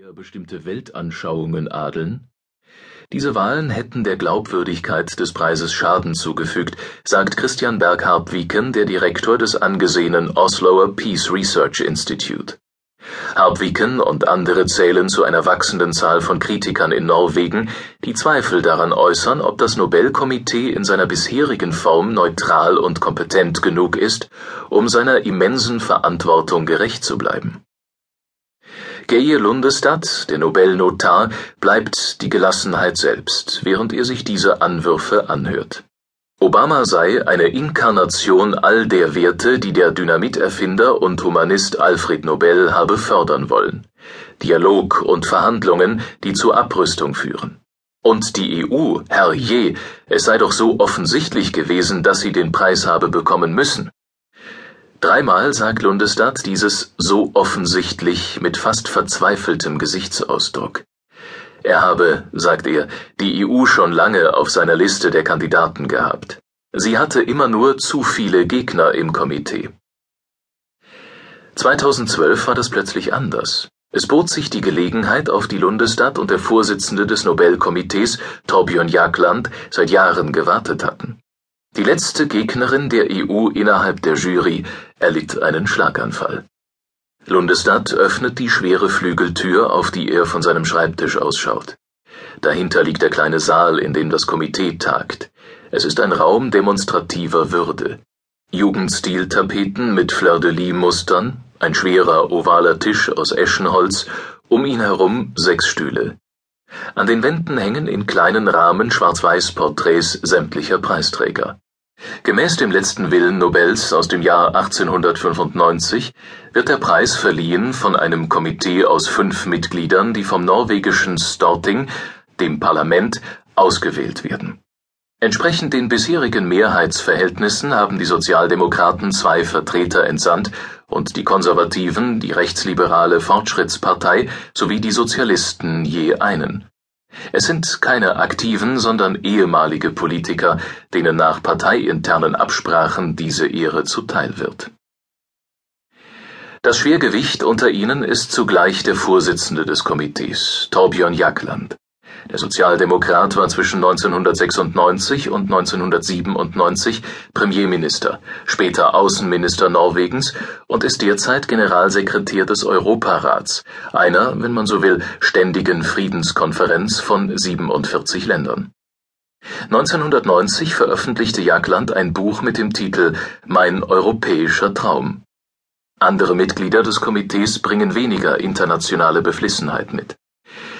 eher bestimmte Weltanschauungen adeln? Diese Wahlen hätten der Glaubwürdigkeit des Preises Schaden zugefügt, sagt Christian Berg-Harpviken, der Direktor des angesehenen Osloer Peace Research Institute. Harpviken und andere zählen zu einer wachsenden Zahl von Kritikern in Norwegen, die Zweifel daran äußern, ob das Nobelkomitee in seiner bisherigen Form neutral und kompetent genug ist, um seiner immensen Verantwortung gerecht zu bleiben. Geir Lundestad, der Nobelnotar, bleibt die Gelassenheit selbst, während er sich diese Anwürfe anhört. Obama sei eine Inkarnation all der Werte, die der Dynamiterfinder und Humanist Alfred Nobel habe fördern wollen. Dialog und Verhandlungen, die zur Abrüstung führen. Und die EU, herrje, es sei doch so offensichtlich gewesen, dass sie den Preis habe bekommen müssen. Dreimal sagt Lundestad dieses so offensichtlich mit fast verzweifeltem Gesichtsausdruck. Er habe, sagt er, die EU schon lange auf seiner Liste der Kandidaten gehabt. Sie hatte immer nur zu viele Gegner im Komitee. 2012 war das plötzlich anders. Es bot sich die Gelegenheit, auf die Lundestad und der Vorsitzende des Nobelkomitees, Torbjörn Jagland, seit Jahren gewartet hatten. Die letzte Gegnerin der EU innerhalb der Jury erlitt einen Schlaganfall. Lundestad öffnet die schwere Flügeltür, auf die er von seinem Schreibtisch ausschaut. Dahinter liegt der kleine Saal, in dem das Komitee tagt. Es ist ein Raum demonstrativer Würde. Jugendstil-Tapeten mit Fleur-de-Lis-Mustern, ein schwerer ovaler Tisch aus Eschenholz, um ihn herum sechs Stühle. An den Wänden hängen in kleinen Rahmen Schwarz-Weiß-Porträts sämtlicher Preisträger. Gemäß dem letzten Willen Nobels aus dem Jahr 1895 wird der Preis verliehen von einem Komitee aus fünf Mitgliedern, die vom norwegischen Storting, dem Parlament, ausgewählt werden. Entsprechend den bisherigen Mehrheitsverhältnissen haben die Sozialdemokraten zwei Vertreter entsandt und die Konservativen, die rechtsliberale Fortschrittspartei sowie die Sozialisten je einen. Es sind keine aktiven, sondern ehemalige Politiker, denen nach parteiinternen Absprachen diese Ehre zuteil wird. Das Schwergewicht unter ihnen ist zugleich der Vorsitzende des Komitees, Torbjörn Jagland. Der Sozialdemokrat war zwischen 1996 und 1997 Premierminister, später Außenminister Norwegens und ist derzeit Generalsekretär des Europarats, einer, wenn man so will, ständigen Friedenskonferenz von 47 Ländern. 1990 veröffentlichte Jagland ein Buch mit dem Titel Mein europäischer Traum. Andere Mitglieder des Komitees bringen weniger internationale Beflissenheit mit.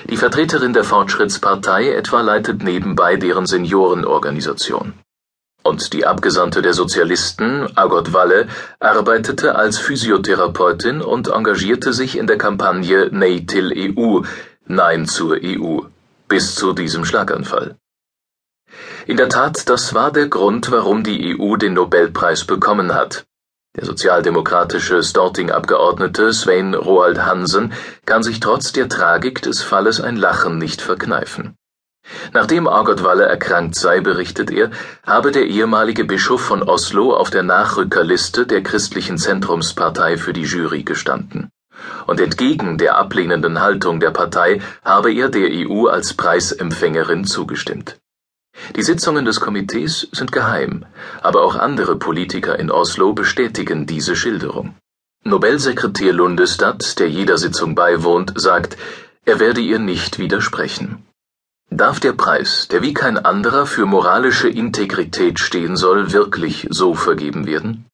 Die Vertreterin der Fortschrittspartei etwa leitet nebenbei deren Seniorenorganisation. Und die Abgesandte der Sozialisten, Agot Walle, arbeitete als Physiotherapeutin und engagierte sich in der Kampagne Nei til EU, Nein zur EU, bis zu diesem Schlaganfall. In der Tat, das war der Grund, warum die EU den Nobelpreis bekommen hat. Der sozialdemokratische Storting-Abgeordnete Svein Roald Hansen kann sich trotz der Tragik des Falles ein Lachen nicht verkneifen. Nachdem Argot Walle erkrankt sei, berichtet er, habe der ehemalige Bischof von Oslo auf der Nachrückerliste der christlichen Zentrumspartei für die Jury gestanden. Und entgegen der ablehnenden Haltung der Partei habe er der EU als Preisempfängerin zugestimmt. Die Sitzungen des Komitees sind geheim, aber auch andere Politiker in Oslo bestätigen diese Schilderung. Nobelsekretär Lundestad, der jeder Sitzung beiwohnt, sagt, er werde ihr nicht widersprechen. Darf der Preis, der wie kein anderer für moralische Integrität stehen soll, wirklich so vergeben werden?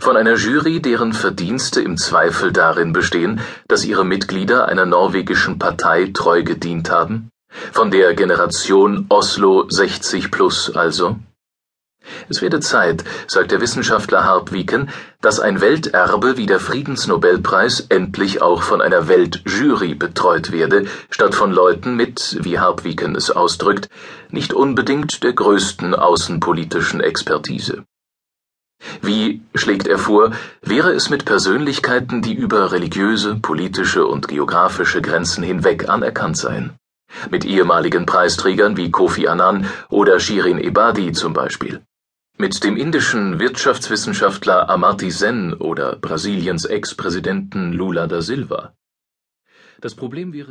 Von einer Jury, deren Verdienste im Zweifel darin bestehen, dass ihre Mitglieder einer norwegischen Partei treu gedient haben? Von der Generation Oslo 60 plus also? Es werde Zeit, sagt der Wissenschaftler Harpviken, dass ein Welterbe wie der Friedensnobelpreis endlich auch von einer Weltjury betreut werde, statt von Leuten mit, wie Harpviken es ausdrückt, nicht unbedingt der größten außenpolitischen Expertise. Wie, schlägt er vor, wäre es mit Persönlichkeiten, die über religiöse, politische und geografische Grenzen hinweg anerkannt seien? Mit ehemaligen Preisträgern wie Kofi Annan oder Shirin Ebadi zum Beispiel. Mit dem indischen Wirtschaftswissenschaftler Amartya Sen oder Brasiliens Ex-Präsidenten Lula da Silva. Das Problem wäre